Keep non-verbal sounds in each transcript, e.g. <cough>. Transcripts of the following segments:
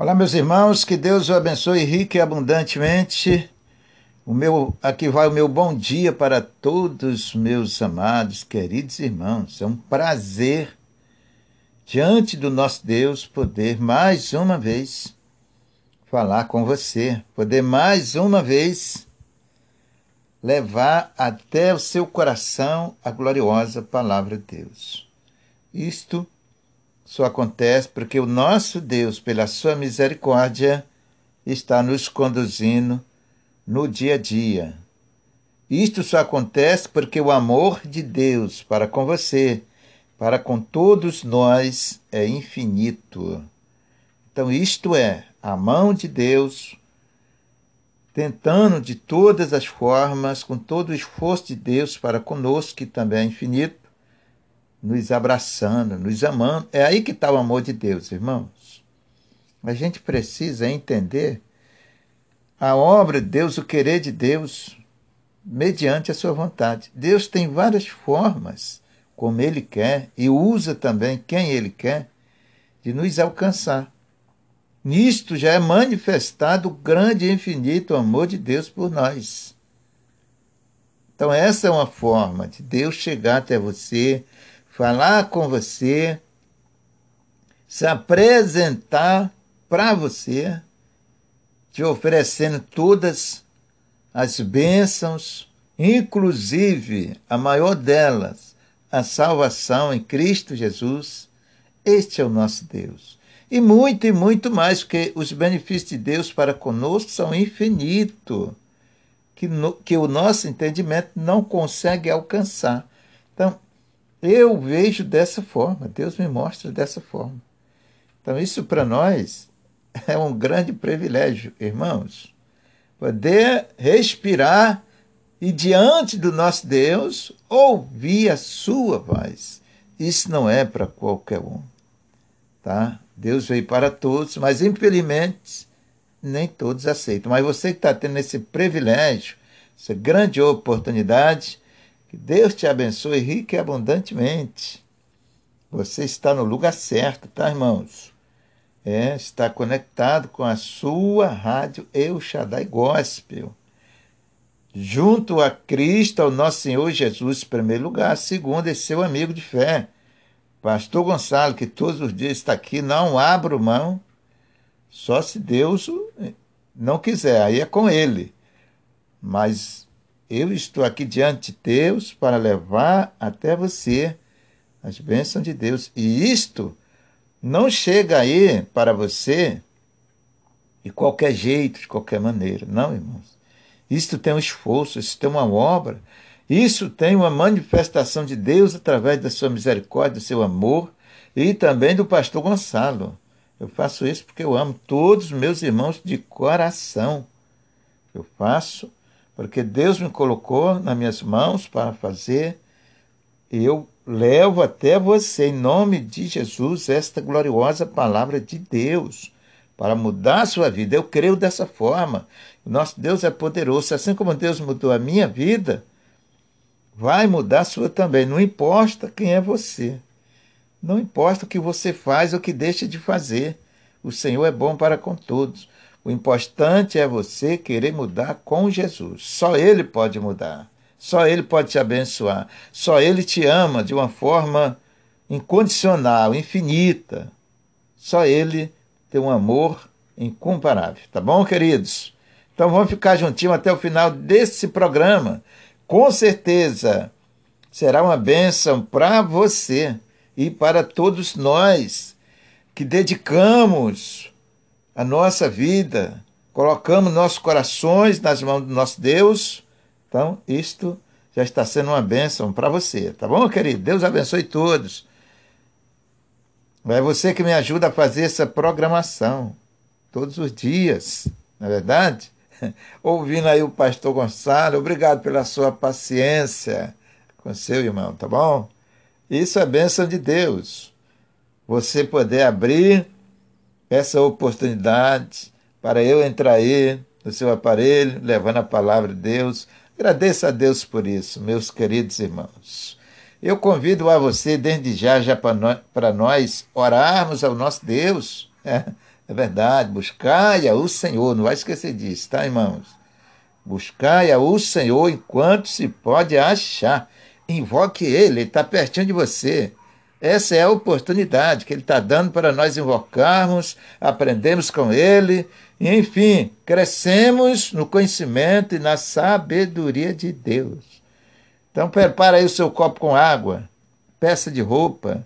Olá, meus irmãos, que Deus o abençoe rica e abundantemente. O meu, aqui vai o meu bom dia para todos meus amados, queridos irmãos. É um prazer diante do nosso Deus poder mais uma vez falar com você, poder mais uma vez levar até o seu coração a gloriosa palavra de Deus. Isto só acontece porque o nosso Deus, pela sua misericórdia, está nos conduzindo no dia a dia. Isto só acontece porque o amor de Deus para com você, para com todos nós, é infinito. Então, isto é a mão de Deus tentando de todas as formas, com todo o esforço de Deus para conosco, que também é infinito, nos abraçando, nos amando. É aí que está o amor de Deus, irmãos. A gente precisa entender a obra de Deus, o querer de Deus, mediante a sua vontade. Deus tem várias formas, como Ele quer, e usa também quem Ele quer, de nos alcançar. Nisto já é manifestado o grande e infinito amor de Deus por nós. Então, essa é uma forma de Deus chegar até você, falar com você, se apresentar para você, te oferecendo todas as bênçãos, inclusive a maior delas, a salvação em Cristo Jesus. Este é o nosso Deus. E muito e muito mais, porque os benefícios de Deus para conosco são infinitos, que, que o nosso entendimento não consegue alcançar. Então, eu vejo dessa forma, Deus me mostra dessa forma. Então, isso para nós é um grande privilégio, irmãos. Poder respirar e, diante do nosso Deus, ouvir a sua voz. Isso não é para qualquer um. Tá? Deus veio para todos, mas infelizmente nem todos aceitam. Mas você que está tendo esse privilégio, essa grande oportunidade, que Deus te abençoe rica e abundantemente. Você está no lugar certo, tá, irmãos? É, está conectado com a sua rádio Eu Shaddai Gospel. Junto a Cristo, ao nosso Senhor Jesus, em primeiro lugar. Segundo, é seu amigo de fé, Pastor Gonçalo, que todos os dias está aqui. Não abro mão, só se Deus não quiser, aí é com ele. Mas eu estou aqui diante de Deus para levar até você as bênçãos de Deus. E isto não chega aí para você de qualquer jeito, de qualquer maneira. Não, irmãos. Isto tem um esforço, isso tem uma obra, isso tem uma manifestação de Deus através da sua misericórdia, do seu amor e também do pastor Gonçalo. Eu faço isso porque eu amo todos os meus irmãos de coração. Eu faço porque Deus me colocou nas minhas mãos para fazer, eu levo até você, em nome de Jesus, esta gloriosa palavra de Deus, para mudar a sua vida. Eu creio dessa forma. Nosso Deus é poderoso. Assim como Deus mudou a minha vida, vai mudar a sua também. Não importa quem é você. Não importa o que você faz ou o que deixa de fazer. O Senhor é bom para com todos. O importante é você querer mudar com Jesus. Só Ele pode mudar. Só Ele pode te abençoar. Só Ele te ama de uma forma incondicional, infinita. Só Ele tem um amor incomparável. Tá bom, queridos? Então vamos ficar juntinho até o final desse programa. Com certeza será uma bênção para você e para todos nós que dedicamos a nossa vida, colocamos nossos corações nas mãos do nosso Deus, então isto já está sendo uma bênção para você, tá bom, querido? Deus abençoe todos. É você que me ajuda a fazer essa programação todos os dias, não é verdade? <laughs> Ouvindo aí o pastor Gonçalo, obrigado pela sua paciência com seu irmão, tá bom? Isso é bênção de Deus. Você poder abrir essa oportunidade para eu entrar aí no seu aparelho, levando a palavra de Deus. Agradeço a Deus por isso, meus queridos irmãos. Eu convido a você, desde já, já para nós, orarmos ao nosso Deus, <laughs> É, é verdade, buscai o Senhor, não vai esquecer disso, tá, irmãos? Buscai o Senhor enquanto se pode achar. Invoque Ele, Ele está pertinho de você. Essa é a oportunidade que Ele está dando para nós invocarmos, aprendermos com Ele, e, enfim, crescemos no conhecimento e na sabedoria de Deus. Então, prepara aí o seu copo com água, peça de roupa,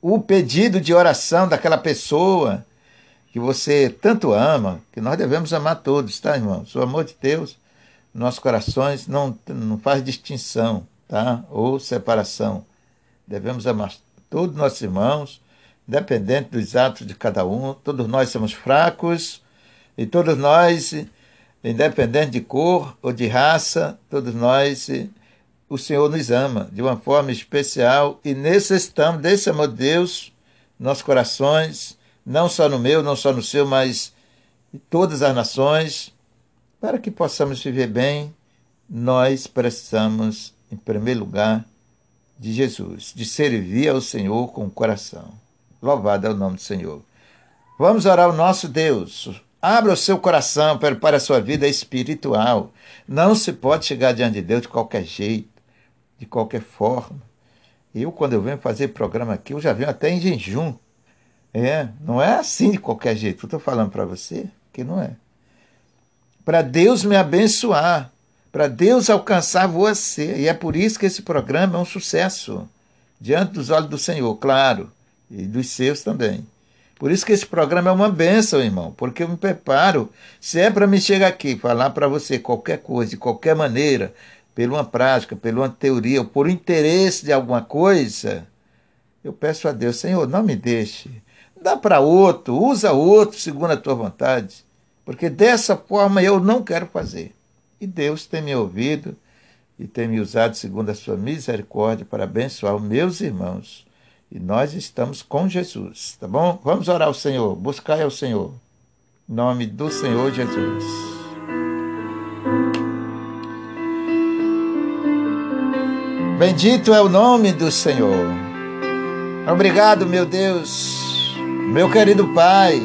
o pedido de oração daquela pessoa que você tanto ama, que nós devemos amar todos, tá, irmãos? O amor de Deus, nossos corações, não, não faz distinção, tá? Ou separação. Devemos amar todos nossos irmãos, independente dos atos de cada um. Todos nós somos fracos e todos nós, independente de cor ou de raça, todos nós, o Senhor nos ama de uma forma especial e necessitamos desse amor de Deus nossos corações, não só no meu, não só no seu, mas em todas as nações, para que possamos viver bem. Nós precisamos, em primeiro lugar, de Jesus, de servir ao Senhor com o coração. Louvado é o nome do Senhor. Vamos orar ao nosso Deus. Abra o seu coração para a sua vida espiritual. Não se pode chegar diante de Deus de qualquer jeito, de qualquer forma. Eu, quando eu venho fazer programa aqui, eu já venho até em jejum. É, não é assim de qualquer jeito. Eu estou falando para você que não é. Para Deus me abençoar, para Deus alcançar você. E é por isso que esse programa é um sucesso diante dos olhos do Senhor, claro, e dos seus também. Por isso que esse programa é uma bênção, irmão, porque eu me preparo. Se é para me chegar aqui falar para você qualquer coisa, de qualquer maneira, por uma prática, por uma teoria, ou por interesse de alguma coisa, eu peço a Deus, Senhor, não me deixe. Dá para outro, usa outro segundo a tua vontade, porque dessa forma eu não quero fazer. E Deus tem me ouvido e tem me usado segundo a sua misericórdia para abençoar meus irmãos. E nós estamos com Jesus, tá bom? Vamos orar ao Senhor, buscar ao Senhor. Em nome do Senhor Jesus. Bendito é o nome do Senhor. Obrigado, meu Deus, meu querido Pai.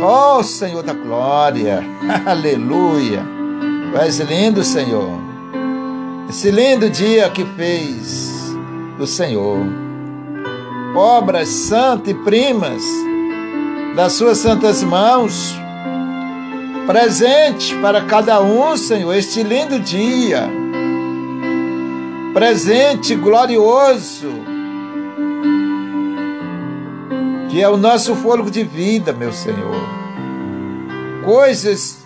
Ó oh, Senhor da glória. <laughs> Aleluia. Tu és lindo, Senhor. Esse lindo dia que fez o Senhor. Obras santas e primas das suas santas mãos. Presente para cada um, Senhor, este lindo dia. Presente glorioso. Que é o nosso fôlego de vida, meu Senhor. Coisas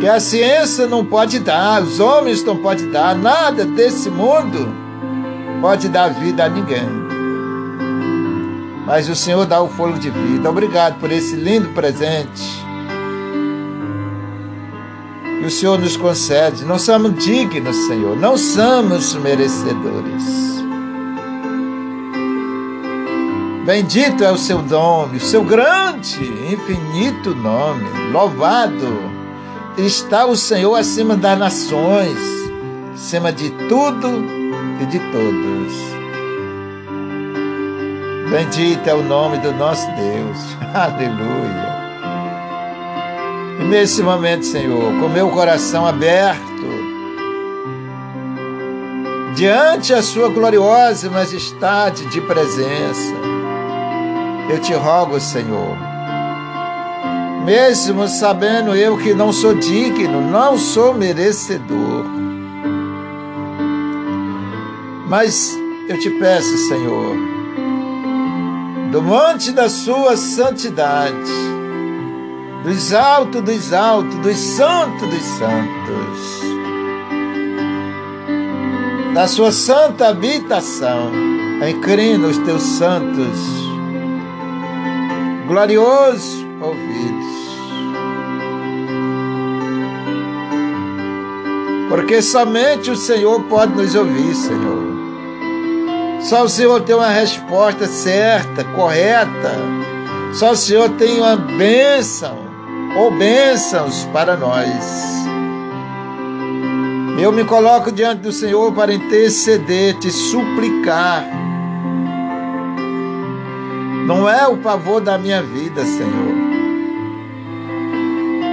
que a ciência não pode dar, os homens não podem dar, nada desse mundo pode dar vida a ninguém. Mas o Senhor dá o fôlego de vida. Obrigado por esse lindo presente. E o Senhor nos concede. Não somos dignos, Senhor, não somos merecedores. Bendito é o seu nome, o seu grande, infinito nome. Louvado está o Senhor acima das nações, acima de tudo e de todos. Bendito é o nome do nosso Deus. <laughs> Aleluia. E nesse momento, Senhor, com meu coração aberto, diante a Sua gloriosa majestade de presença, eu te rogo, Senhor, mesmo sabendo eu que não sou digno, não sou merecedor. Mas eu te peço, Senhor, do monte da sua santidade, dos altos dos altos, dos santos dos santos, da sua santa habitação, inclina os teus santos, glorioso ouvidos. Porque somente o Senhor pode nos ouvir, Senhor. Só o Senhor tem uma resposta certa, correta. Só o Senhor tem uma bênção ou bênçãos para nós. Eu me coloco diante do Senhor para interceder, te suplicar Não é o favor da minha vida, Senhor.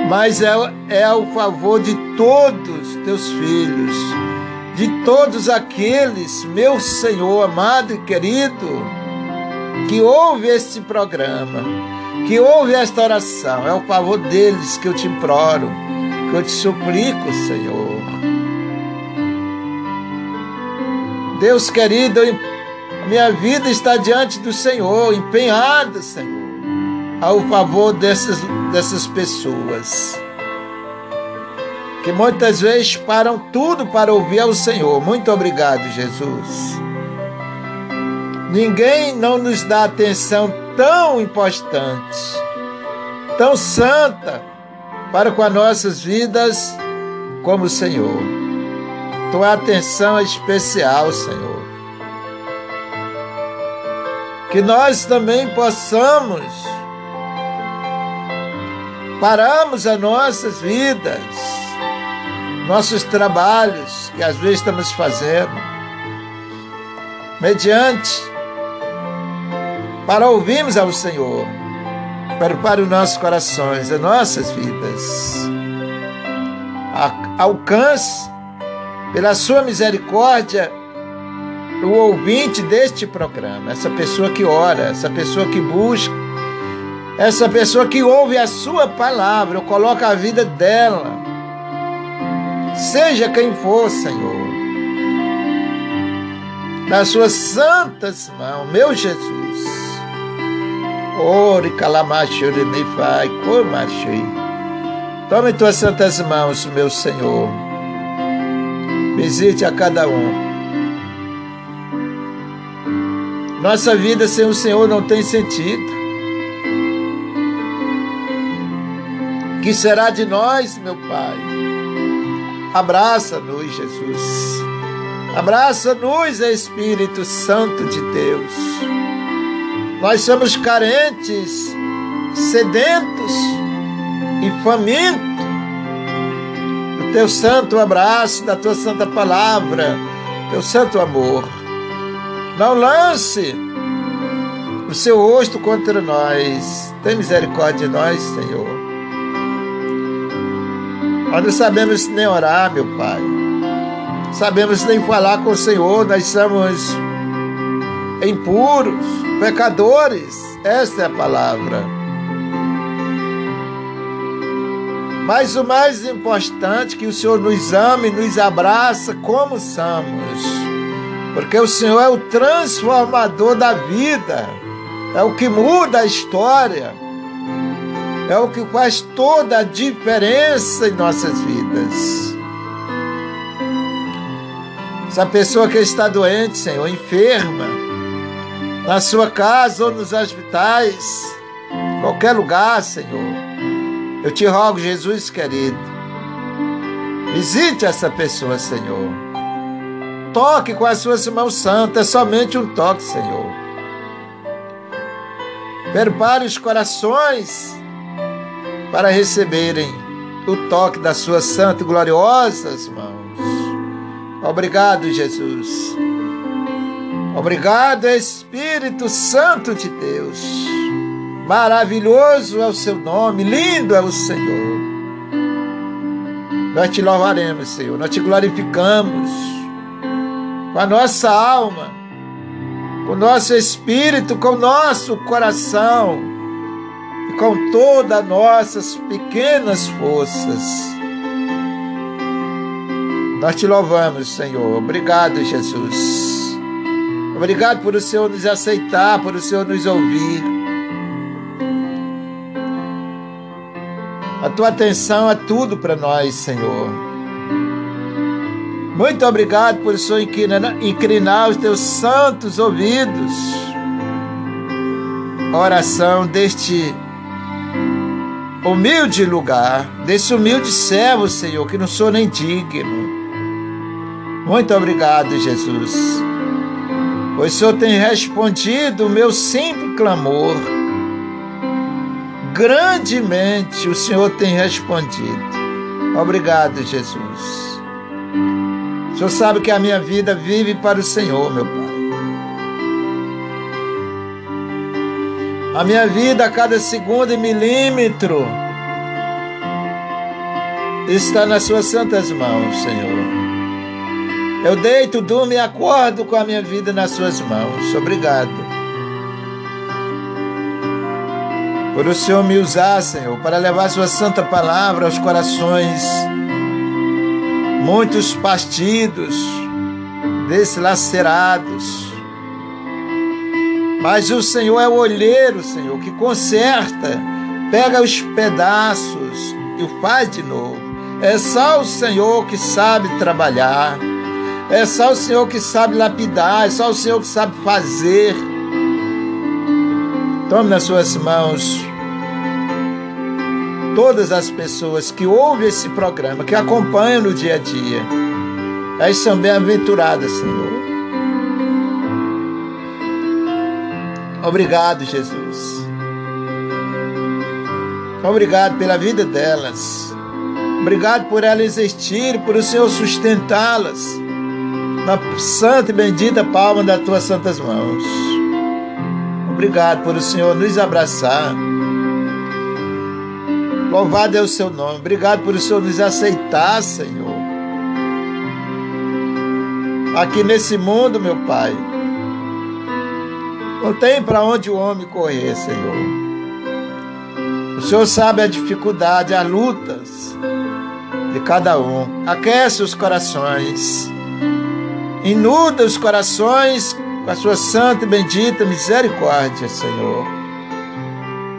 Mas é, é o favor de todos teus filhos, de todos aqueles, meu Senhor amado e querido, que ouve este programa, que ouve esta oração. É o favor deles que eu te imploro, que eu te suplico, Senhor. Deus querido, minha vida está diante do Senhor, empenhada, Senhor, ao favor dessas, dessas pessoas que muitas vezes param tudo para ouvir ao Senhor. Muito obrigado, Jesus. Ninguém não nos dá atenção tão importante, tão santa para com as nossas vidas como o Senhor. Tua atenção é especial, Senhor. Que nós também possamos pararmos as nossas vidas, nossos trabalhos que às vezes estamos fazendo, mediante para ouvirmos ao Senhor, para os nossos corações, as nossas vidas. Alcance pela sua misericórdia, o ouvinte deste programa, essa pessoa que ora, essa pessoa que busca, essa pessoa que ouve a sua palavra, coloca a vida dela, seja quem for, Senhor, nas suas santas mãos, meu Jesus. Ore calamacho me fai, comachei. Tome tuas santas mãos, meu Senhor Visite a cada um. Nossa vida sem o Senhor não tem sentido. Que será de nós, meu Pai? Abraça-nos, Jesus. Abraça-nos, Espírito Santo de Deus. Nós somos carentes, sedentos e famintos teu santo abraço, da tua santa palavra, teu santo amor. Não lance o seu rosto contra nós. Tem misericórdia de nós, Senhor. Nós não sabemos nem orar, meu Pai. Sabemos nem falar com o Senhor. Nós somos impuros, pecadores. Esta é a palavra. Mas o mais importante é que o Senhor nos ame, nos abraça como somos. Porque o Senhor é o transformador da vida. É o que muda a história. É o que faz toda a diferença em nossas vidas. Essa pessoa que está doente, Senhor, enferma, na sua casa ou nos hospitais, qualquer lugar, Senhor. Eu te rogo, Jesus querido, visite essa pessoa, Senhor. Toque com as suas mãos santas, é somente um toque, Senhor. Prepare os corações para receberem o toque das suas santas e gloriosas mãos. Obrigado, Jesus. Obrigado, Espírito Santo de Deus. Maravilhoso é o seu nome, lindo é o Senhor. Nós te louvaremos, Senhor, nós te glorificamos com a nossa alma, com o nosso espírito, com o nosso coração com todas as nossas pequenas forças. Nós te louvamos, Senhor. Obrigado, Jesus. Obrigado por o Senhor nos aceitar, por o Senhor nos ouvir. A tua atenção é tudo para nós, Senhor. Muito obrigado por Senhor inclinar os teus santos ouvidos. Oração deste humilde lugar, desse humilde servo, Senhor, que não sou nem digno. Muito obrigado, Jesus. Pois o Senhor tem respondido o meu simples clamor grandemente o Senhor tem respondido. Obrigado, Jesus. O Senhor sabe que a minha vida vive para o Senhor, meu Pai. A minha vida a cada segundo e milímetro está nas suas santas mãos, Senhor. Eu deito, durmo e acordo com a minha vida nas suas mãos. Obrigado. Por o Senhor me usar, Senhor, para levar sua santa palavra aos corações muitos partidos, deslacerados. Mas o Senhor é o olheiro, Senhor, que conserta, pega os pedaços e o faz de novo. É só o Senhor que sabe trabalhar. É só o Senhor que sabe lapidar. É só o Senhor que sabe fazer. Tome nas suas mãos todas as pessoas que ouvem esse programa, que acompanham no dia a dia. Elas são bem-aventuradas, Senhor. Obrigado, Jesus. Obrigado pela vida delas. Obrigado por elas existir, por o Senhor sustentá-las na santa e bendita palma das tuas santas mãos. Obrigado por o Senhor nos abraçar. Louvado é o seu nome. Obrigado por o Senhor nos aceitar, Senhor. Aqui nesse mundo, meu Pai. Não tem para onde o homem correr, Senhor. O Senhor sabe a dificuldade, as lutas de cada um. Aquece os corações. Inuda os corações com a sua santa e bendita misericórdia, Senhor.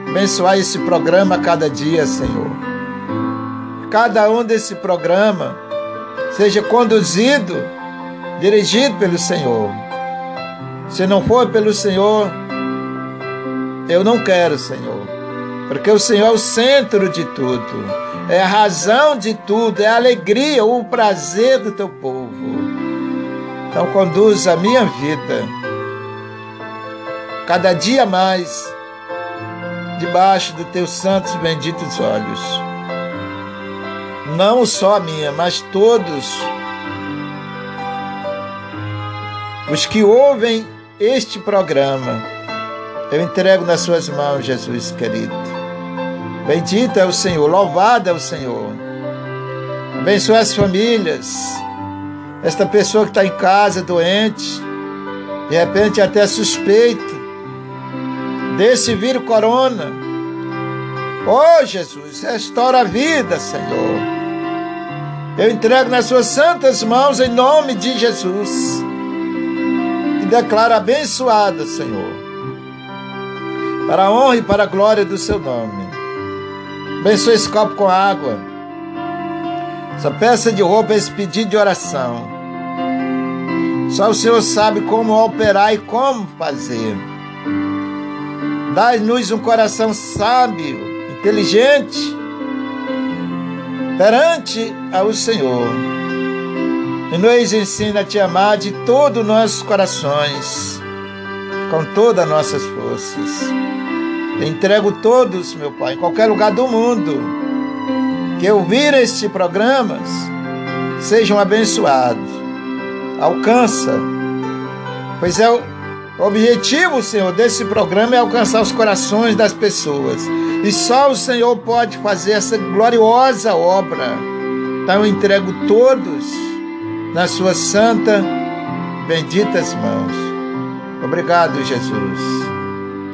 Abençoar esse programa a cada dia, Senhor. Cada um desse programa seja conduzido, dirigido pelo Senhor. Se não for pelo Senhor, eu não quero, Senhor. Porque o Senhor é o centro de tudo, é a razão de tudo, é a alegria, o prazer do teu povo. Então conduz a minha vida cada dia mais debaixo dos teus santos e benditos olhos. Não só a minha, mas todos os que ouvem este programa, eu entrego nas suas mãos, Jesus querido. Bendito é o Senhor, louvado é o Senhor. Abençoe as famílias. Esta pessoa que está em casa doente, de repente até suspeito desse vírus corona. Oh Jesus, restaura a vida, Senhor. Eu entrego nas suas santas mãos em nome de Jesus. Declaro abençoada, Senhor. Para a honra e para a glória do seu nome. Abençoe esse copo com água. Essa peça de roupa, esse pedido de oração. Só o Senhor sabe como operar e como fazer. Dai-nos um coração sábio, inteligente, perante ao Senhor. E nos ensina a te amar de todos os nossos corações, com todas as nossas forças. Entrego todos, meu Pai, em qualquer lugar do mundo, que ouvir este programas, sejam abençoados. Alcança, pois é o objetivo, Senhor, desse programa é alcançar os corações das pessoas. E só o Senhor pode fazer essa gloriosa obra. Então eu entrego todos nas suas santas, benditas mãos. Obrigado, Jesus.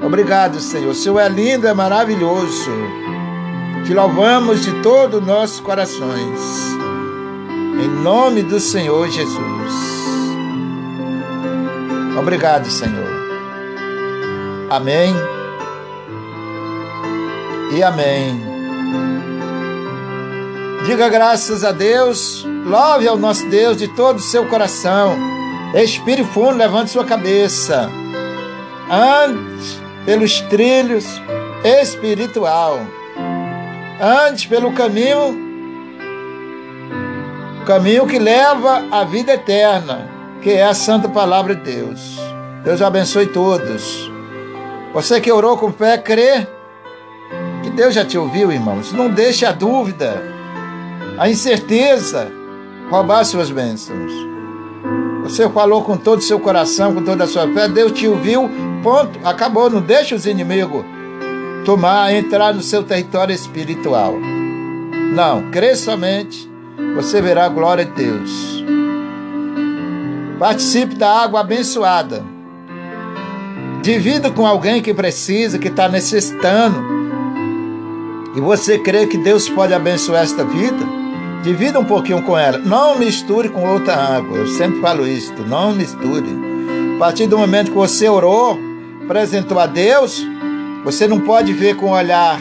Obrigado, Senhor. O Senhor é lindo, é maravilhoso. Te louvamos de todos os nossos corações. Em nome do Senhor Jesus. Obrigado, Senhor. Amém. E amém. Diga graças a Deus, louve ao nosso Deus de todo o seu coração. Respire fundo, levante sua cabeça. Ande pelos trilhos espiritual. Ande pelo caminho caminho que leva à vida eterna que é a santa palavra de Deus. Deus abençoe todos. Você que orou com fé, crê que Deus já te ouviu, irmãos. Não deixe a dúvida, a incerteza roubar suas bênçãos. Você falou com todo o seu coração, com toda a sua fé, Deus te ouviu, ponto, acabou. Não deixe os inimigos tomar, entrar no seu território espiritual. Não, crê somente, você verá a glória de Deus. Participe da água abençoada. Divida com alguém que precisa, que está necessitando. E você crê que Deus pode abençoar esta vida? Divida um pouquinho com ela. Não misture com outra água. Eu sempre falo isso. Não misture. A partir do momento que você orou, apresentou a Deus, você não pode ver com um olhar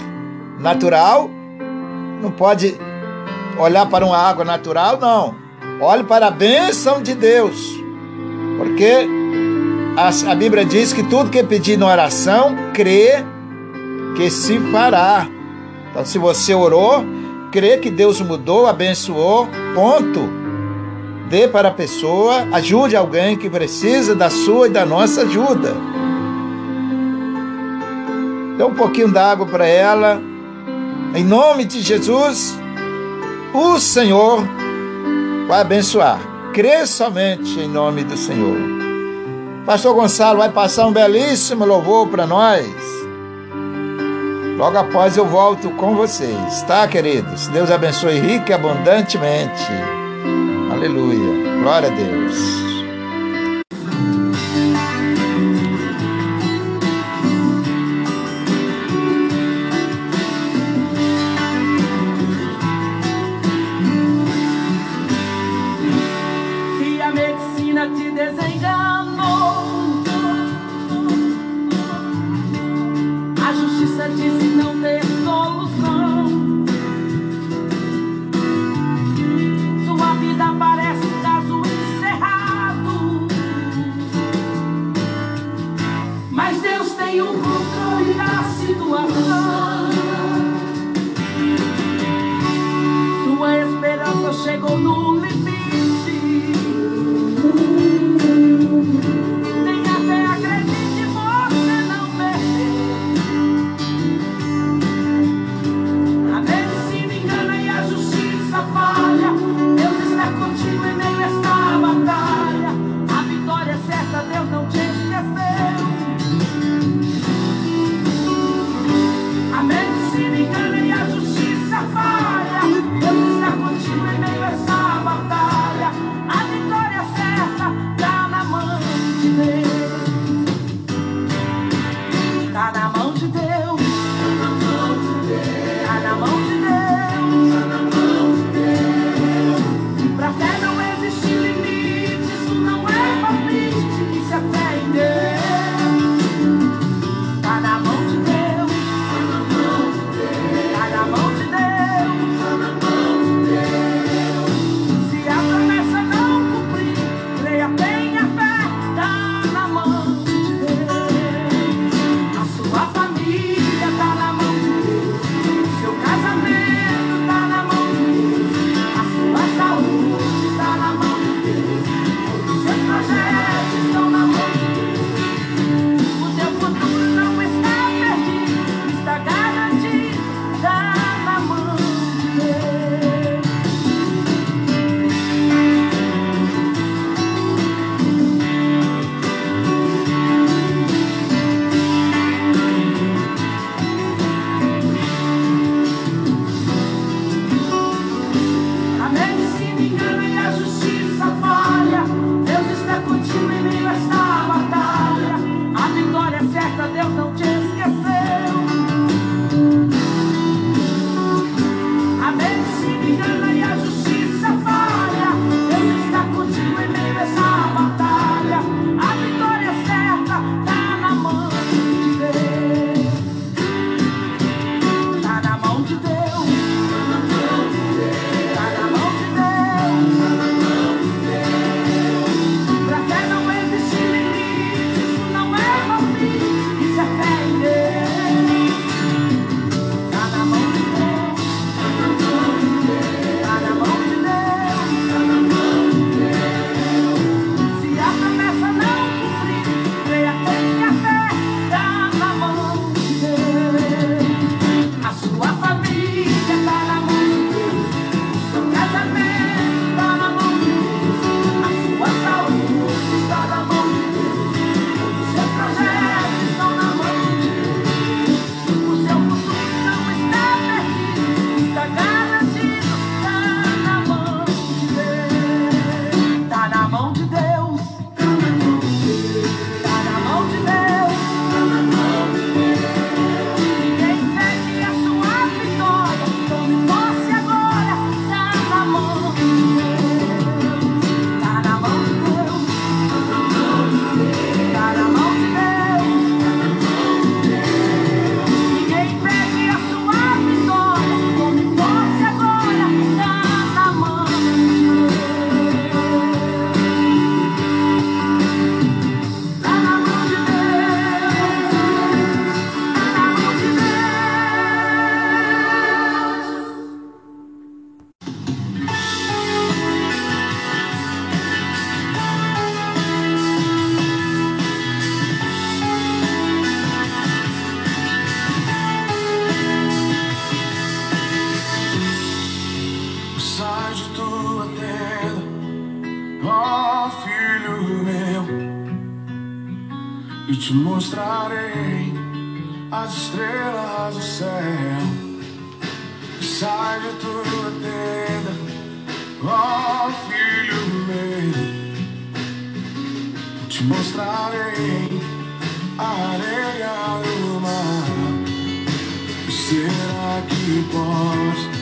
natural, não pode olhar para uma água natural, não. Olhe para a bênção de Deus. Porque a, a Bíblia diz que tudo que pedir na oração, crê que se fará. Então, se você orou, crê que Deus mudou, abençoou, ponto. Dê para a pessoa, ajude alguém que precisa da sua e da nossa ajuda. Dê um pouquinho d'água para ela. Em nome de Jesus, o Senhor vai abençoar. Crê somente em nome do Senhor. Pastor Gonçalo vai passar um belíssimo louvor para nós. Logo após eu volto com vocês, tá, queridos? Deus abençoe rico e abundantemente. Aleluia. Glória a Deus. e te mostrarei as estrelas do céu. Sai de tua tenda, ó oh, filho meu. Te mostrarei a areia do mar. Será que posso?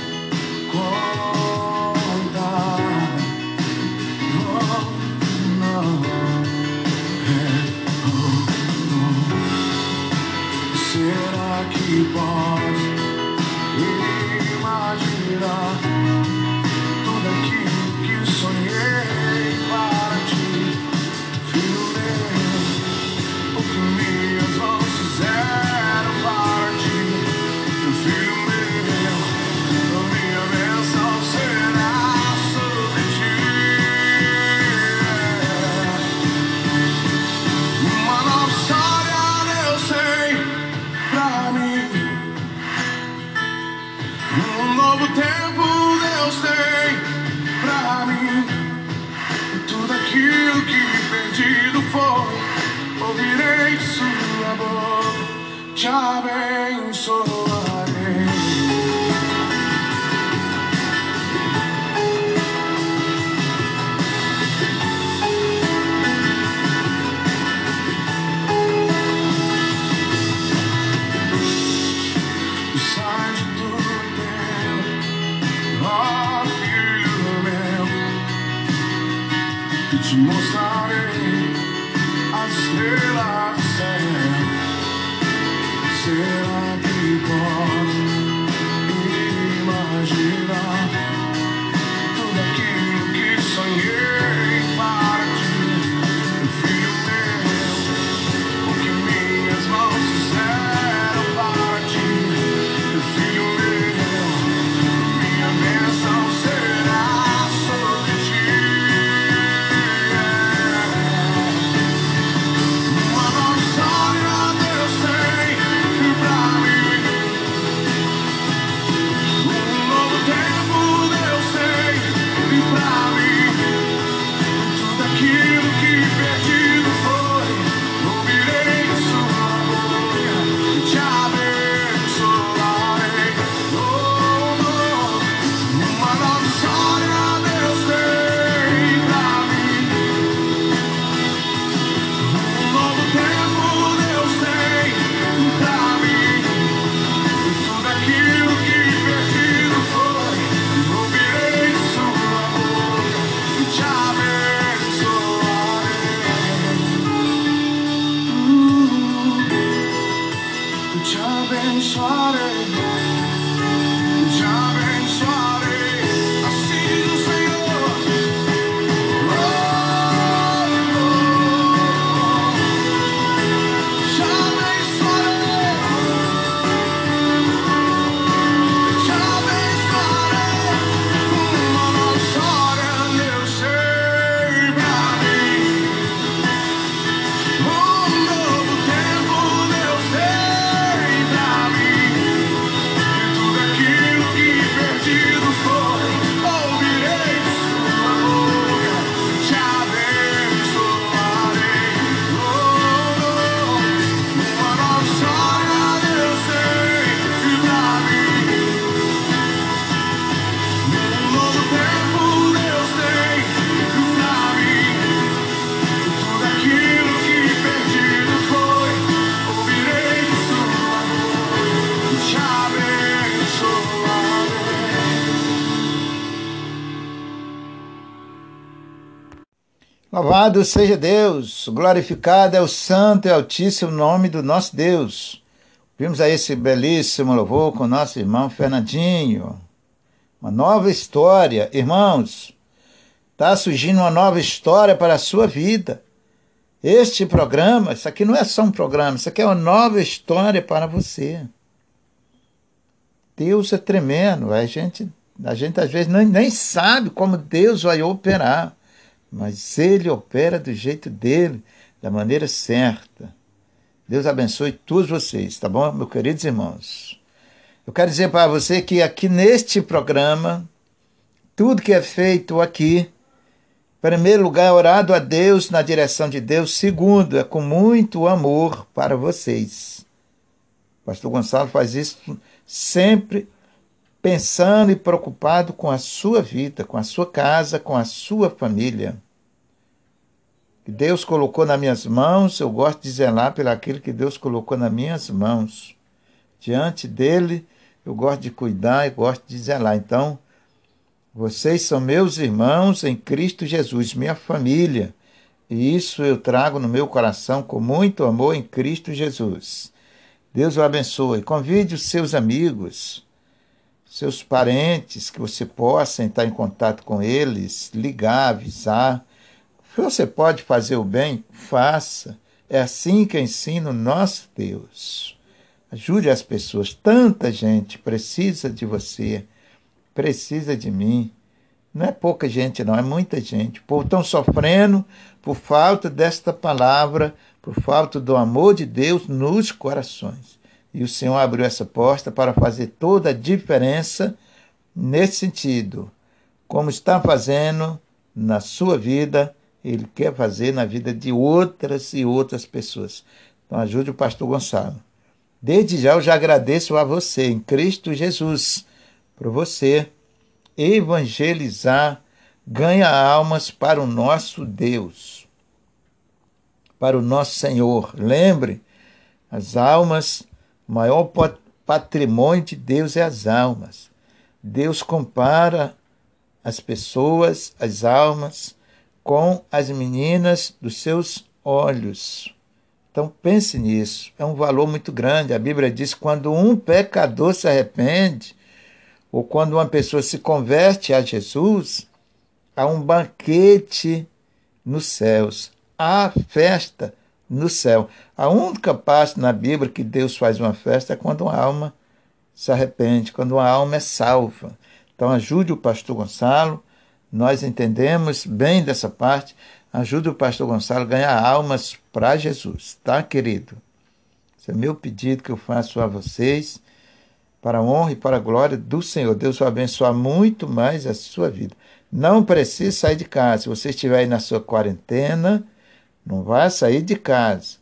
keep on. Louvado seja Deus, glorificado é o santo e altíssimo nome do nosso Deus. Vimos aí esse belíssimo louvor com nosso irmão Fernandinho. Uma nova história, irmãos. Está surgindo uma nova história para a sua vida. Este programa, isso aqui não é só um programa, isso aqui é uma nova história para você. Deus é tremendo, a gente, a gente às vezes nem, nem sabe como Deus vai operar mas ele opera do jeito dele, da maneira certa. Deus abençoe todos vocês, tá bom, meus queridos irmãos? Eu quero dizer para você que aqui neste programa, tudo que é feito aqui, em primeiro lugar, é orado a Deus, na direção de Deus. Segundo, é com muito amor para vocês. O pastor Gonçalo faz isso sempre pensando e preocupado com a sua vida, com a sua casa, com a sua família. Que Deus colocou nas minhas mãos, eu gosto de zelar pelo aquilo que Deus colocou nas minhas mãos. Diante dele, eu gosto de cuidar e gosto de zelar. Então, vocês são meus irmãos em Cristo Jesus, minha família. E isso eu trago no meu coração com muito amor em Cristo Jesus. Deus o abençoe. Convide os seus amigos, seus parentes, que você possa entrar em contato com eles, ligar, avisar. Se você pode fazer o bem, faça. É assim que ensina o nosso Deus. Ajude as pessoas. Tanta gente precisa de você, precisa de mim. Não é pouca gente, não, é muita gente. O povo estão sofrendo por falta desta palavra, por falta do amor de Deus nos corações. E o Senhor abriu essa porta para fazer toda a diferença nesse sentido. Como está fazendo na sua vida, Ele quer fazer na vida de outras e outras pessoas. Então ajude o pastor Gonçalo. Desde já eu já agradeço a você, em Cristo Jesus, por você evangelizar, ganha almas para o nosso Deus, para o nosso Senhor. Lembre, as almas o maior patrimônio de Deus é as almas. Deus compara as pessoas, as almas, com as meninas dos seus olhos. Então pense nisso, é um valor muito grande. A Bíblia diz: quando um pecador se arrepende, ou quando uma pessoa se converte a Jesus, há um banquete nos céus, há festa no céu. A única parte na Bíblia que Deus faz uma festa é quando uma alma se arrepende, quando uma alma é salva. Então ajude o pastor Gonçalo, nós entendemos bem dessa parte, ajude o pastor Gonçalo a ganhar almas para Jesus, tá, querido? Esse é meu pedido que eu faço a vocês, para a honra e para a glória do Senhor. Deus vai abençoar muito mais a sua vida. Não precisa sair de casa. Se você estiver aí na sua quarentena, não vá sair de casa.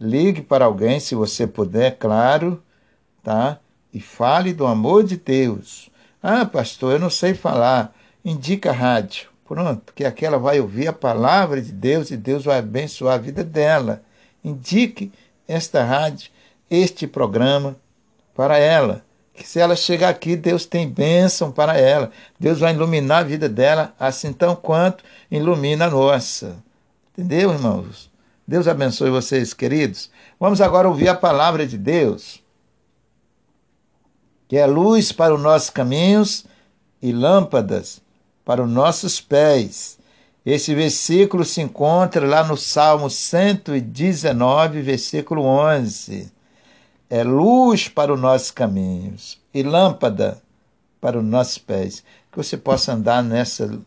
Ligue para alguém, se você puder, claro, tá? E fale do amor de Deus. Ah, pastor, eu não sei falar. Indica a rádio. Pronto, que aquela vai ouvir a palavra de Deus e Deus vai abençoar a vida dela. Indique esta rádio, este programa para ela. Que se ela chegar aqui, Deus tem bênção para ela. Deus vai iluminar a vida dela, assim tão quanto ilumina a nossa. Entendeu, irmãos? Deus abençoe vocês, queridos. Vamos agora ouvir a palavra de Deus, que é luz para os nossos caminhos e lâmpadas para os nossos pés. Esse versículo se encontra lá no Salmo 119, versículo 11. É luz para os nossos caminhos e lâmpada para os nossos pés. Que você possa andar nessa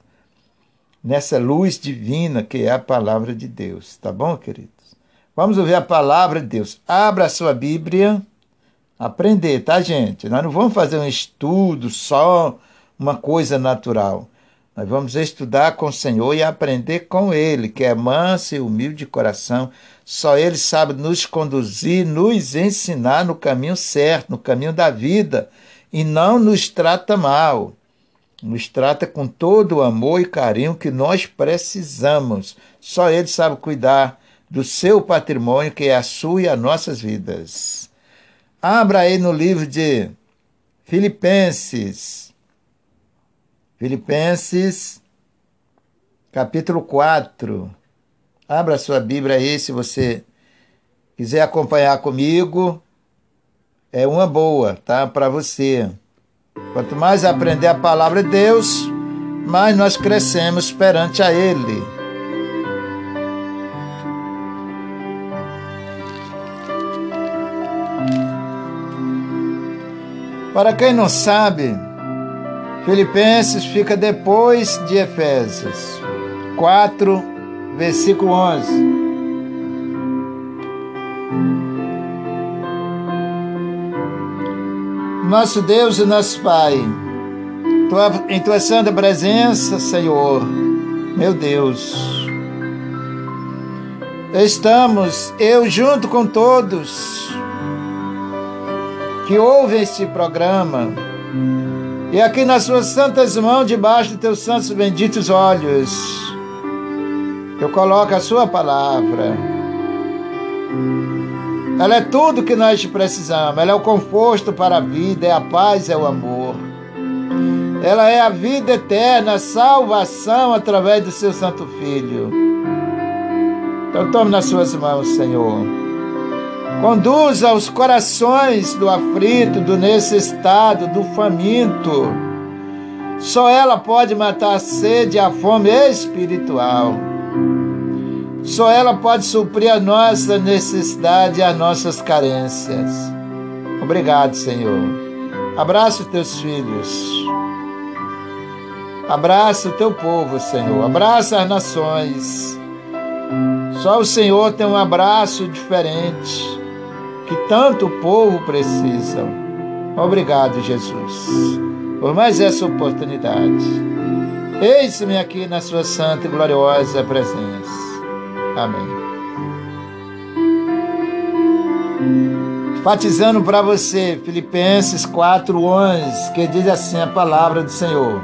nessa luz divina que é a palavra de Deus. Tá bom, queridos? Vamos ouvir a palavra de Deus. Abra a sua Bíblia. Aprender, tá, gente? Nós não vamos fazer um estudo só, uma coisa natural. Nós vamos estudar com o Senhor e aprender com Ele, que é manso e humilde de coração. Só Ele sabe nos conduzir, nos ensinar no caminho certo, no caminho da vida, e não nos trata mal nos trata com todo o amor e carinho que nós precisamos. Só Ele sabe cuidar do seu patrimônio, que é a sua e as nossas vidas. Abra aí no livro de Filipenses. Filipenses, capítulo 4. Abra sua Bíblia aí se você quiser acompanhar comigo. É uma boa, tá? Para você. Quanto mais aprender a palavra de Deus, mais nós crescemos perante a Ele. Para quem não sabe, Filipenses fica depois de Efésios 4, versículo 11. nosso Deus e nosso Pai, em tua, santa presença, Senhor, Meu Deus. Estamos, eu junto com todos que ouvem este programa, e aqui nas suas santas mãos, debaixo dos teus santos benditos olhos, eu coloco a sua palavra. Ela é tudo que nós precisamos, ela é o conforto para a vida, é a paz, é o amor. Ela é a vida eterna, a salvação através do seu Santo Filho. Então tome nas suas mãos, Senhor. Conduza os corações do aflito, do necessitado, do faminto. Só ela pode matar a sede e a fome espiritual. Só ela pode suprir a nossa necessidade e as nossas carências. Obrigado, Senhor. Abraça os teus filhos. Abraça o teu povo, Senhor. Abraça as nações. Só o Senhor tem um abraço diferente que tanto o povo precisa. Obrigado, Jesus, por mais essa oportunidade. Eis-me aqui na sua santa e gloriosa presença. Amém. Enfatizando para você, Filipenses 4:11, que diz assim a palavra do Senhor.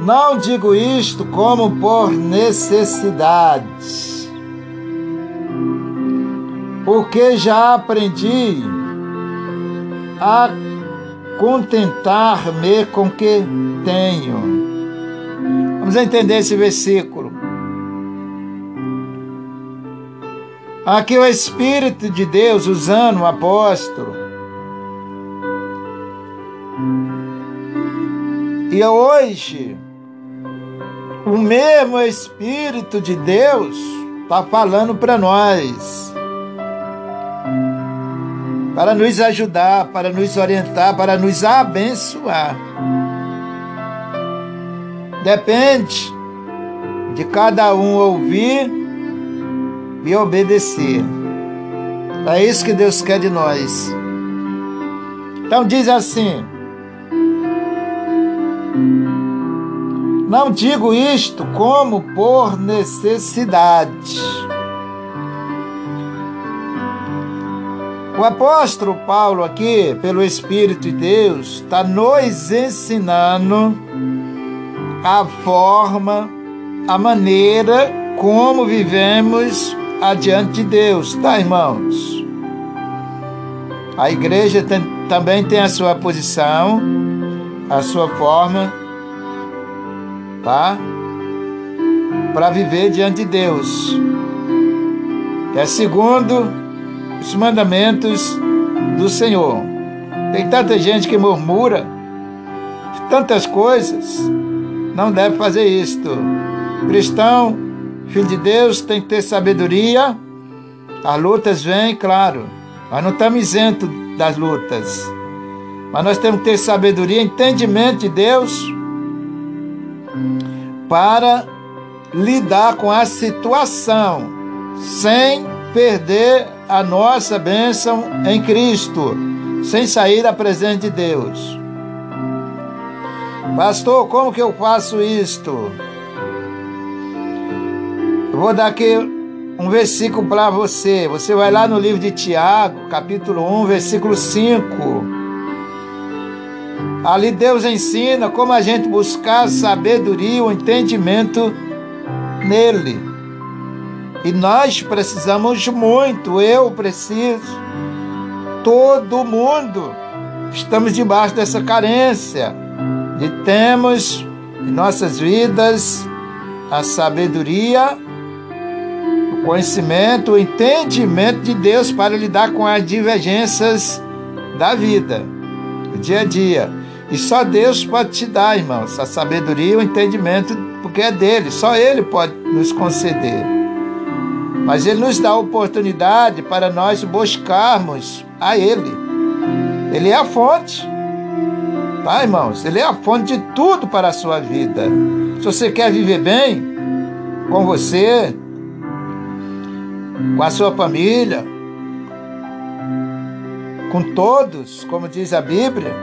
Não digo isto como por necessidade, porque já aprendi a contentar-me com o que tenho. Vamos entender esse versículo. Aqui o Espírito de Deus usando o apóstolo. E hoje, o mesmo Espírito de Deus está falando para nós, para nos ajudar, para nos orientar, para nos abençoar. Depende de cada um ouvir e obedecer. É isso que Deus quer de nós. Então diz assim: Não digo isto como por necessidade. O apóstolo Paulo, aqui, pelo Espírito de Deus, está nos ensinando a forma, a maneira como vivemos adiante de Deus, tá, irmãos? A igreja tem, também tem a sua posição, a sua forma tá? Para viver diante de Deus. É segundo os mandamentos do Senhor. Tem tanta gente que murmura tantas coisas, não deve fazer isto. Cristão, filho de Deus, tem que ter sabedoria. As lutas vêm, claro. Nós não estamos isentos das lutas. Mas nós temos que ter sabedoria, entendimento de Deus para lidar com a situação sem perder a nossa bênção em Cristo, sem sair da presença de Deus. Pastor, como que eu faço isto? Eu vou dar aqui um versículo para você. Você vai lá no livro de Tiago, capítulo 1, versículo 5. Ali Deus ensina como a gente buscar sabedoria, o entendimento nele. E nós precisamos muito, eu preciso, todo mundo. Estamos debaixo dessa carência de termos em nossas vidas a sabedoria, o conhecimento, o entendimento de Deus para lidar com as divergências da vida, do dia a dia. E só Deus pode te dar, irmãos, a sabedoria e o entendimento, porque é dele, só Ele pode nos conceder. Mas Ele nos dá a oportunidade para nós buscarmos a Ele. Ele é a fonte. Tá, irmãos? Ele é a fonte de tudo para a sua vida. Se você quer viver bem com você, com a sua família, com todos, como diz a Bíblia,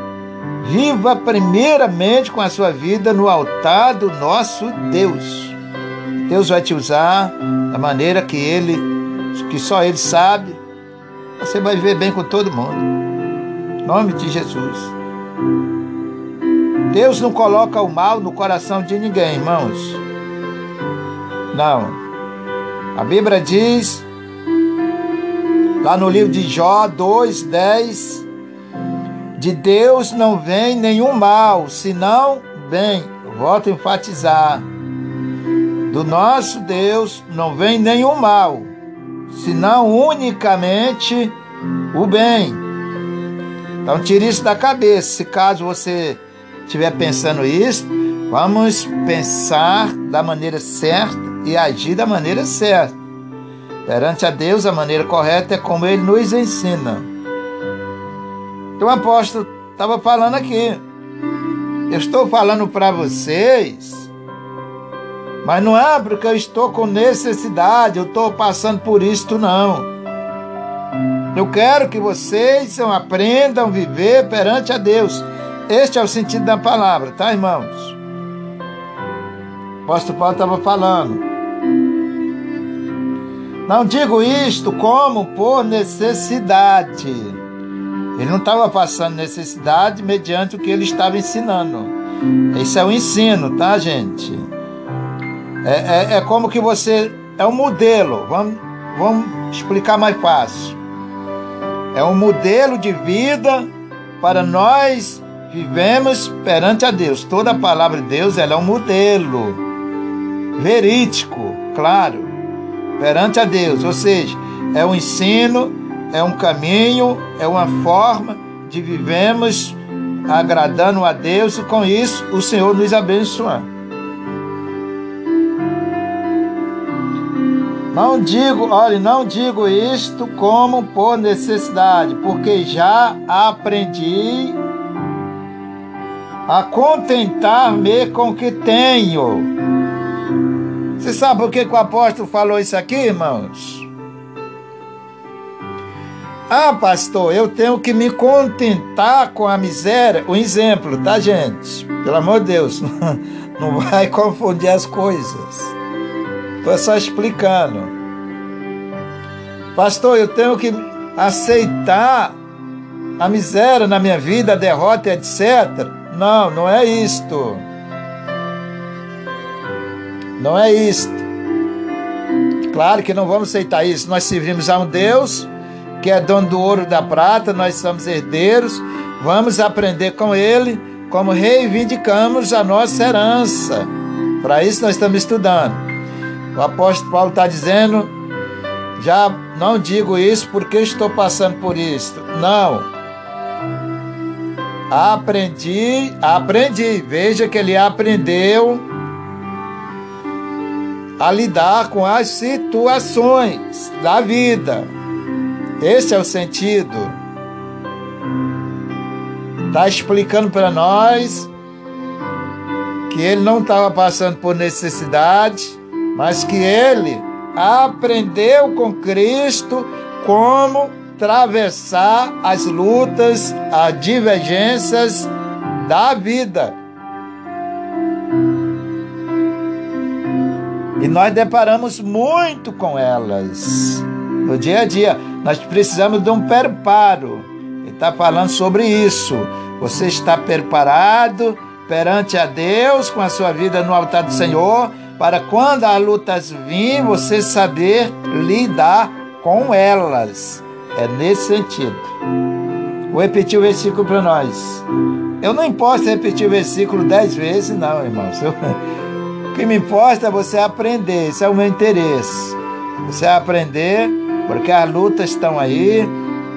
Viva primeiramente com a sua vida no altar do nosso Deus. Deus vai te usar da maneira que Ele, que só Ele sabe. Você vai viver bem com todo mundo. Em nome de Jesus. Deus não coloca o mal no coração de ninguém, irmãos. Não. A Bíblia diz, lá no livro de Jó 2, 10, de Deus não vem nenhum mal, senão bem. Volto a enfatizar. Do nosso Deus não vem nenhum mal, senão unicamente o bem. Então tire isso da cabeça. Se caso você estiver pensando isso, vamos pensar da maneira certa e agir da maneira certa. Perante a Deus, a maneira correta é como Ele nos ensina. Então o apóstolo estava falando aqui. Eu estou falando para vocês mas não é porque eu estou com necessidade, eu estou passando por isto, não. Eu quero que vocês aprendam a viver perante a Deus. Este é o sentido da palavra, tá, irmãos? O apóstolo Paulo estava falando. Não digo isto como por necessidade. Ele não estava passando necessidade mediante o que ele estava ensinando. Esse é o ensino, tá, gente? É, é, é como que você. É um modelo. Vamos, vamos explicar mais fácil. É um modelo de vida para nós vivemos perante a Deus. Toda a palavra de Deus ela é um modelo verídico, claro, perante a Deus. Ou seja, é um ensino, é um caminho, é uma forma de vivemos agradando a Deus e com isso o Senhor nos abençoar. Não digo, olhe, não digo isto como por necessidade, porque já aprendi a contentar-me com o que tenho. Você sabe por que, que o apóstolo falou isso aqui, irmãos? Ah, pastor, eu tenho que me contentar com a miséria. Um exemplo, tá, gente? Pelo amor de Deus, <laughs> não vai confundir as coisas. Estou só explicando. Pastor, eu tenho que aceitar a miséria na minha vida, a derrota, etc. Não, não é isto. Não é isto. Claro que não vamos aceitar isso. Nós servimos a um Deus que é dono do ouro e da prata, nós somos herdeiros. Vamos aprender com Ele como reivindicamos a nossa herança. Para isso nós estamos estudando. O apóstolo Paulo está dizendo: já não digo isso porque estou passando por isso. Não. Aprendi, aprendi. Veja que ele aprendeu a lidar com as situações da vida. Esse é o sentido. Está explicando para nós que ele não estava passando por necessidade, mas que ele aprendeu com Cristo como atravessar as lutas, as divergências da vida. E nós deparamos muito com elas no dia a dia. Nós precisamos de um preparo. Ele está falando sobre isso. Você está preparado perante a Deus com a sua vida no altar do Senhor para quando as lutas vir, você saber lidar com elas. É nesse sentido. Vou repetir o versículo para nós. Eu não posso repetir o versículo dez vezes, não, irmãos. O que me importa é você aprender, esse é o meu interesse. Você aprender, porque as lutas estão aí,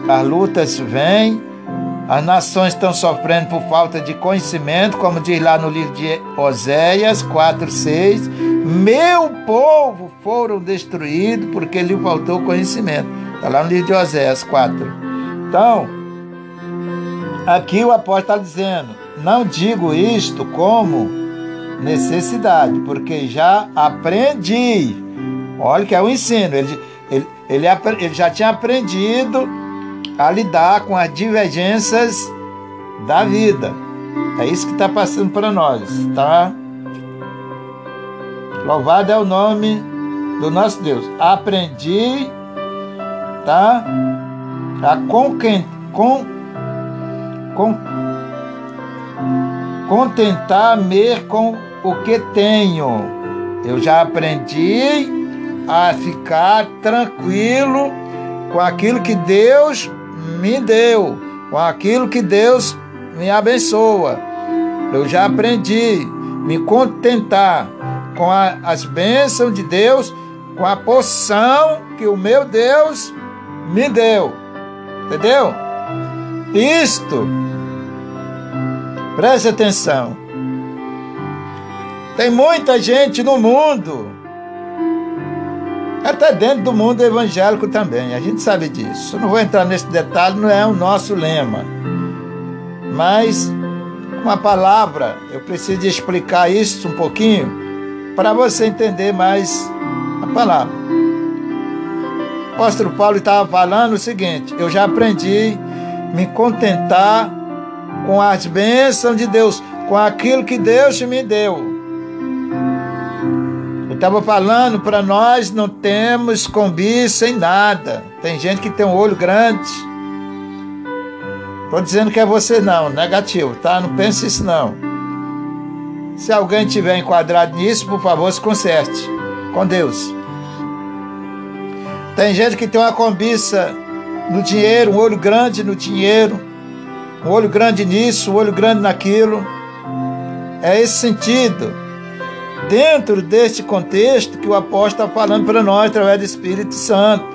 as lutas vêm, as nações estão sofrendo por falta de conhecimento, como diz lá no livro de Oséias 4, 6. Meu povo foram destruídos porque lhe faltou conhecimento. Está lá no livro de Oséias 4. Então, aqui o apóstolo está dizendo: não digo isto como necessidade, porque já aprendi. Olha que é o ensino. Ele, ele, ele, ele já tinha aprendido a lidar com as divergências da vida. É isso que está passando para nós, tá? Louvado é o nome do nosso Deus. Aprendi, tá? A contentar-me com o que tenho. Eu já aprendi a ficar tranquilo com aquilo que Deus me deu, com aquilo que Deus me abençoa. Eu já aprendi me contentar com a, as bênçãos de Deus, com a porção que o meu Deus me deu. Entendeu? Isto, preste atenção. Tem muita gente no mundo, até dentro do mundo evangélico também, a gente sabe disso. não vou entrar nesse detalhe, não é o nosso lema. Mas, uma palavra, eu preciso explicar isso um pouquinho para você entender mais a palavra. O apóstolo Paulo estava falando o seguinte: eu já aprendi me contentar com as bênçãos de Deus, com aquilo que Deus me deu. Eu estava falando para nós não temos cobiça em nada. Tem gente que tem um olho grande. Estou dizendo que é você não, negativo, tá? Não pense isso não. Se alguém tiver enquadrado nisso, por favor, se conserte com Deus. Tem gente que tem uma cobiça no dinheiro, um olho grande no dinheiro, um olho grande nisso, um olho grande naquilo. É esse sentido, dentro deste contexto, que o apóstolo está falando para nós através do Espírito Santo.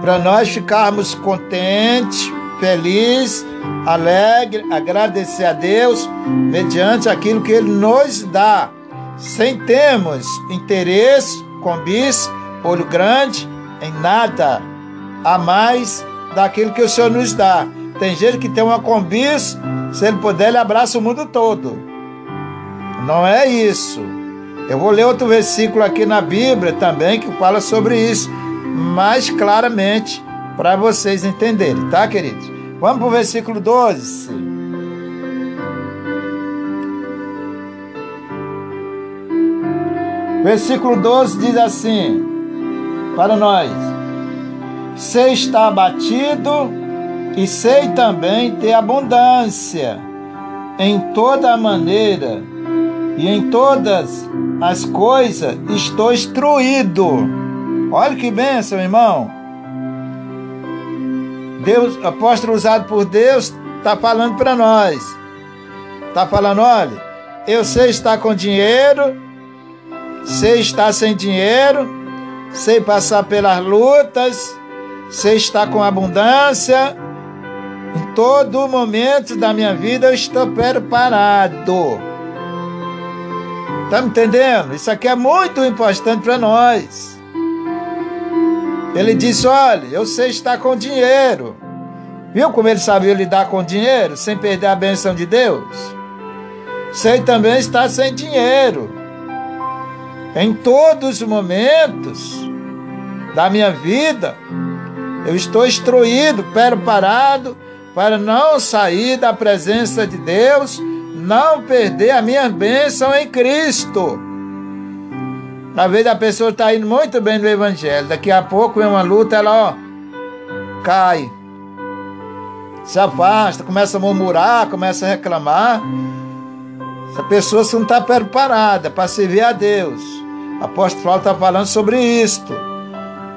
Para nós ficarmos contentes, felizes, alegres, agradecer a Deus mediante aquilo que Ele nos dá, sem termos interesse, cobiça, olho grande, em nada a mais daquilo que o Senhor nos dá. Tem gente que tem uma cobiça, se ele puder, ele abraça o mundo todo. Não é isso. Eu vou ler outro versículo aqui na Bíblia também que fala sobre isso, mais claramente para vocês entenderem, tá, queridos? Vamos para o versículo 12. Versículo 12 diz assim: para nós. Sei estar abatido e sei também ter abundância em toda maneira e em todas as coisas estou instruído. Olha que bênção, irmão. Deus, apóstolo usado por Deus, está falando para nós. Está falando, olha, eu sei estar com dinheiro, sei estar sem dinheiro, sei passar pelas lutas, sei estar com abundância. Em todo momento da minha vida eu estou preparado. Está me entendendo? Isso aqui é muito importante para nós. Ele disse: Olha, eu sei estar com dinheiro. Viu como ele sabia lidar com dinheiro sem perder a benção de Deus? Sei também estar sem dinheiro. Em todos os momentos da minha vida, eu estou instruído, preparado para não sair da presença de Deus, não perder a minha bênção em Cristo. Vezes a pessoa está indo muito bem no Evangelho, daqui a pouco vem uma luta, ela ó, cai, se afasta, começa a murmurar, começa a reclamar. Essa pessoa não está preparada para servir a Deus. O apóstolo Paulo está falando sobre isto.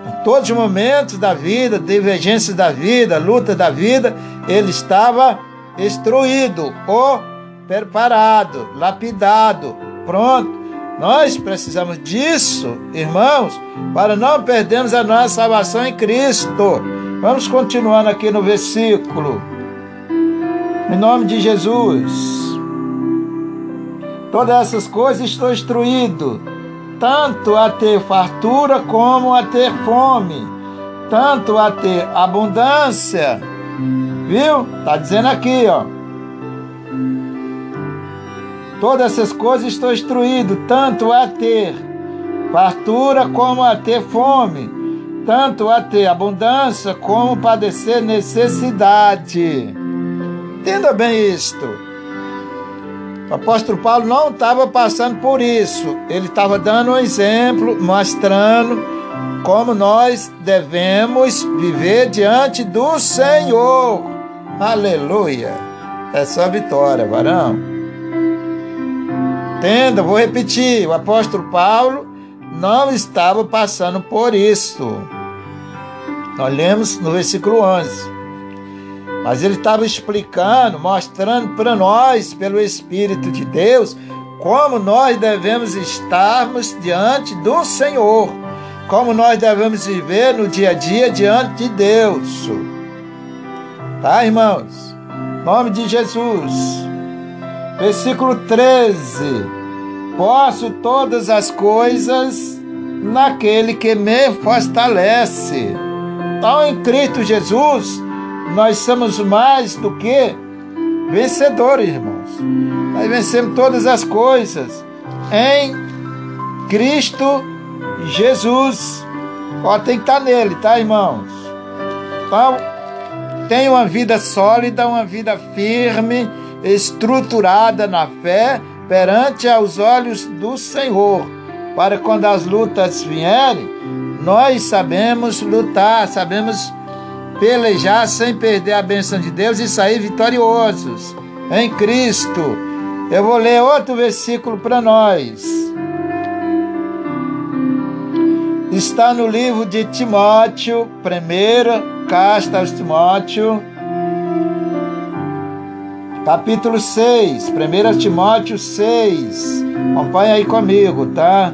Em todos os momentos da vida, divergências da vida, luta da vida, ele estava instruído, ou preparado, lapidado, pronto. Nós precisamos disso, irmãos, para não perdermos a nossa salvação em Cristo. Vamos continuando aqui no versículo. Em nome de Jesus. Todas essas coisas estou instruído, tanto a ter fartura como a ter fome, tanto a ter abundância. Viu? Tá dizendo aqui, ó. Todas essas coisas estou instruído, tanto a ter fartura como a ter fome, tanto a ter abundância como padecer necessidade. Entenda bem isto. O apóstolo Paulo não estava passando por isso. Ele estava dando um exemplo, mostrando como nós devemos viver diante do Senhor. Aleluia. É só vitória, varão. Entenda, vou repetir. O apóstolo Paulo não estava passando por isso. Nós lemos no versículo 11. Mas ele estava explicando, mostrando para nós, pelo Espírito de Deus, como nós devemos estarmos diante do Senhor, como nós devemos viver no dia a dia diante de Deus. Tá, irmãos? Em nome de Jesus. Versículo 13. Posso todas as coisas naquele que me fortalece. Então, em Cristo Jesus, nós somos mais do que vencedores, irmãos. Nós vencemos todas as coisas em Cristo Jesus. Ó, tem que estar nele, tá, irmãos? Então, tenha uma vida sólida, uma vida firme, estruturada na fé, perante aos olhos do Senhor, para quando as lutas vierem, nós sabemos lutar, sabemos pelejar sem perder a bênção de Deus e sair vitoriosos em Cristo. Eu vou ler outro versículo para nós. Está no livro de Timóteo, primeira carta aos Timóteo, capítulo 6, 1 Timóteo 6. Acompanha aí comigo, tá?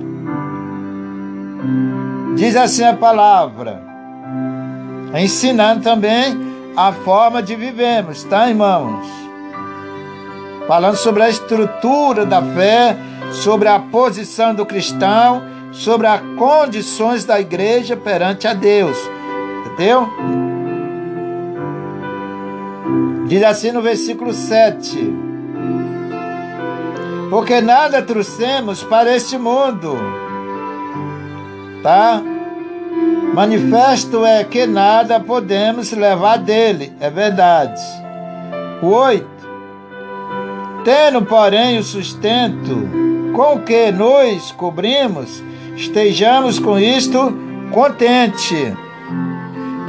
Diz assim a palavra ensinando também a forma de vivermos, tá, irmãos? Falando sobre a estrutura da fé, sobre a posição do cristão, sobre as condições da igreja perante a Deus. Entendeu? Diz assim no versículo 7: Porque nada trouxemos para este mundo, tá? Manifesto é que nada podemos levar dele, é verdade. 8. Tendo, porém, o sustento com que nos cobrimos, estejamos com isto contente.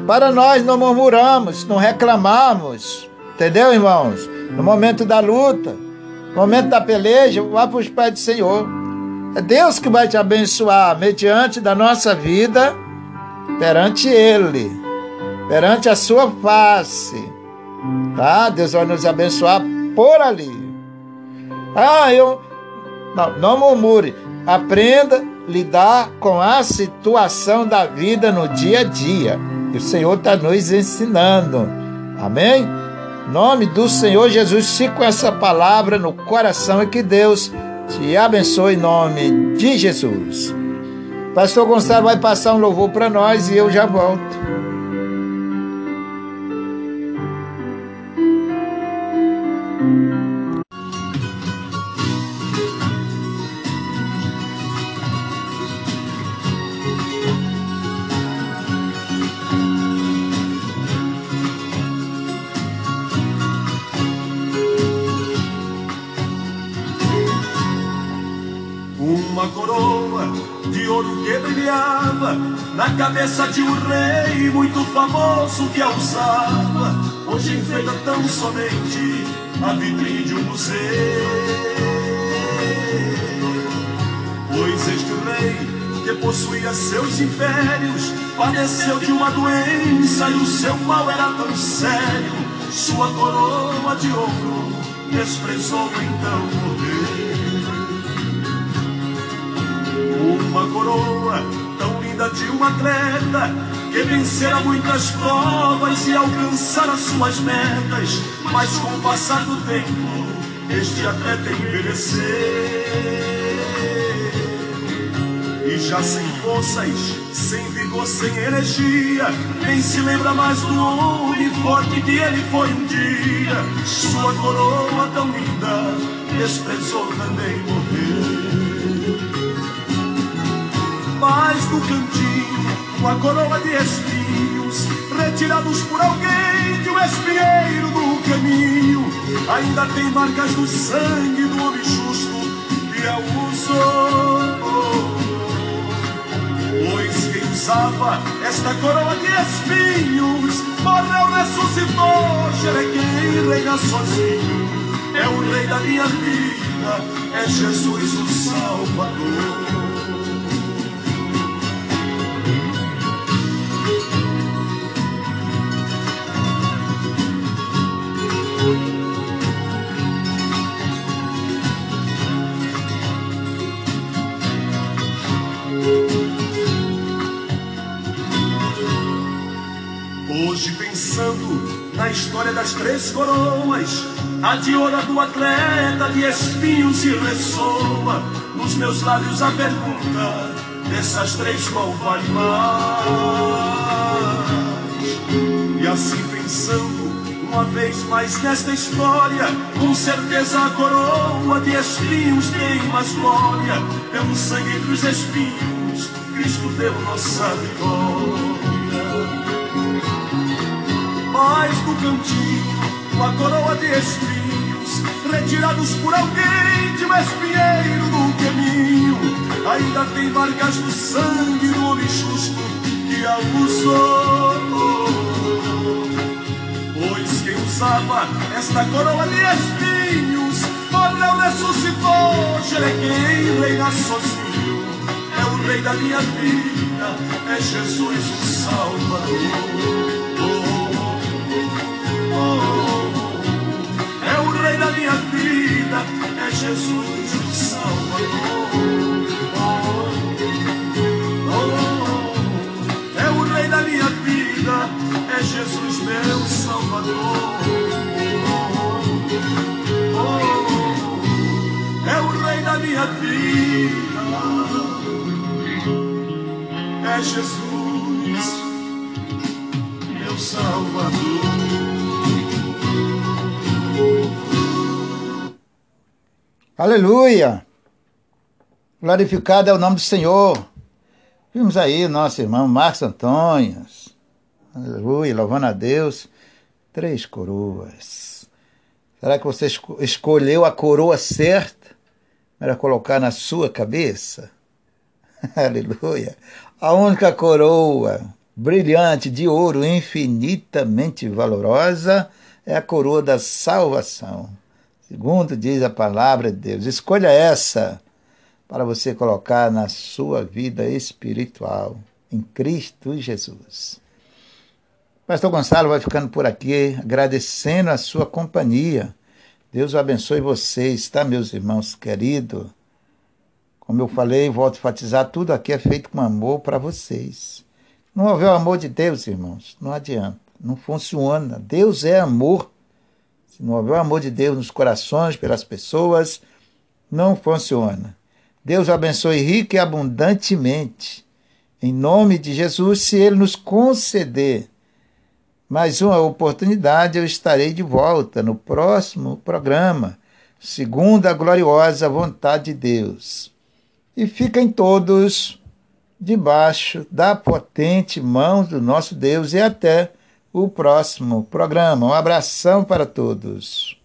Para nós não murmuramos, não reclamamos, entendeu, irmãos? No momento da luta, no momento da peleja, vá para os pés do Senhor. É Deus que vai te abençoar mediante da nossa vida perante Ele, perante a sua face. Tá? Deus vai nos abençoar por ali. Ah, eu. Não, não murmure. Aprenda a lidar com a situação da vida no dia a dia. O Senhor está nos ensinando. Amém? Nome do Senhor Jesus, fique com essa palavra no coração e que Deus te abençoe em nome de Jesus. Pastor Gonçalo vai passar um louvor para nós e eu já volto. Cabeça de um rei muito famoso que a usava. Hoje enfeita tão somente a vitrine de um museu. Pois este rei que possuía seus impérios padeceu de uma doença e o seu mal era tão sério. Sua coroa de ouro desprezou então morrer. Uma coroa vida de um atleta que vencera muitas provas e alcançara suas metas, mas com o passar do tempo, este atleta envelheceu. E já sem forças, sem vigor, sem energia, nem se lembra mais do forte que ele foi um dia. Sua coroa tão linda, desprezou também morrer mais do cantinho, uma coroa de espinhos, retirados por alguém de um espinheiro do caminho. ainda tem marcas do sangue do homem justo que a usou. Pois quem usava esta coroa de espinhos morreu, ressuscitou. Xerequim reina sozinho, é o rei da minha vida, é Jesus o Salvador. História das três coroas, a de ouro do atleta de espinhos e ressoa nos meus lábios a pergunta dessas três qual vale mais? E assim pensando uma vez mais nesta história, com certeza a coroa de espinhos tem mais glória. Pelo sangue dos espinhos, Cristo deu nossa vitória. Mais do cantinho, a coroa de espinhos, retirados por alguém de um espinheiro do caminho, ainda tem marcas do sangue do homem justo que a usou. Pois quem usava esta coroa de espinhos morreu, ressuscitou. Xerequim reina sozinho, é o rei da minha vida, é Jesus o Salvador. É o rei da minha vida, é Jesus o Salvador. É o rei da minha vida, é Jesus meu Salvador. É o rei da minha vida, é Jesus meu Salvador. Aleluia! Glorificado é o nome do Senhor. Vimos aí o nosso irmão Marcos Antônio. Aleluia, louvando a Deus. Três coroas. Será que você esco- escolheu a coroa certa para colocar na sua cabeça? <laughs> Aleluia. A única coroa brilhante de ouro infinitamente valorosa é a coroa da salvação. Segundo diz a palavra de Deus, escolha essa para você colocar na sua vida espiritual, em Cristo Jesus. Pastor Gonçalo vai ficando por aqui, agradecendo a sua companhia. Deus abençoe vocês, tá, meus irmãos queridos? Como eu falei, volto a enfatizar, tudo aqui é feito com amor para vocês. Não houver o amor de Deus, irmãos, não adianta, não funciona. Deus é amor. Se não houver o amor de Deus nos corações, pelas pessoas, não funciona. Deus abençoe rica e abundantemente. Em nome de Jesus, se Ele nos conceder mais uma oportunidade, eu estarei de volta no próximo programa, segundo a gloriosa vontade de Deus. E fiquem todos debaixo da potente mão do nosso Deus e até o próximo programa. Um abração para todos.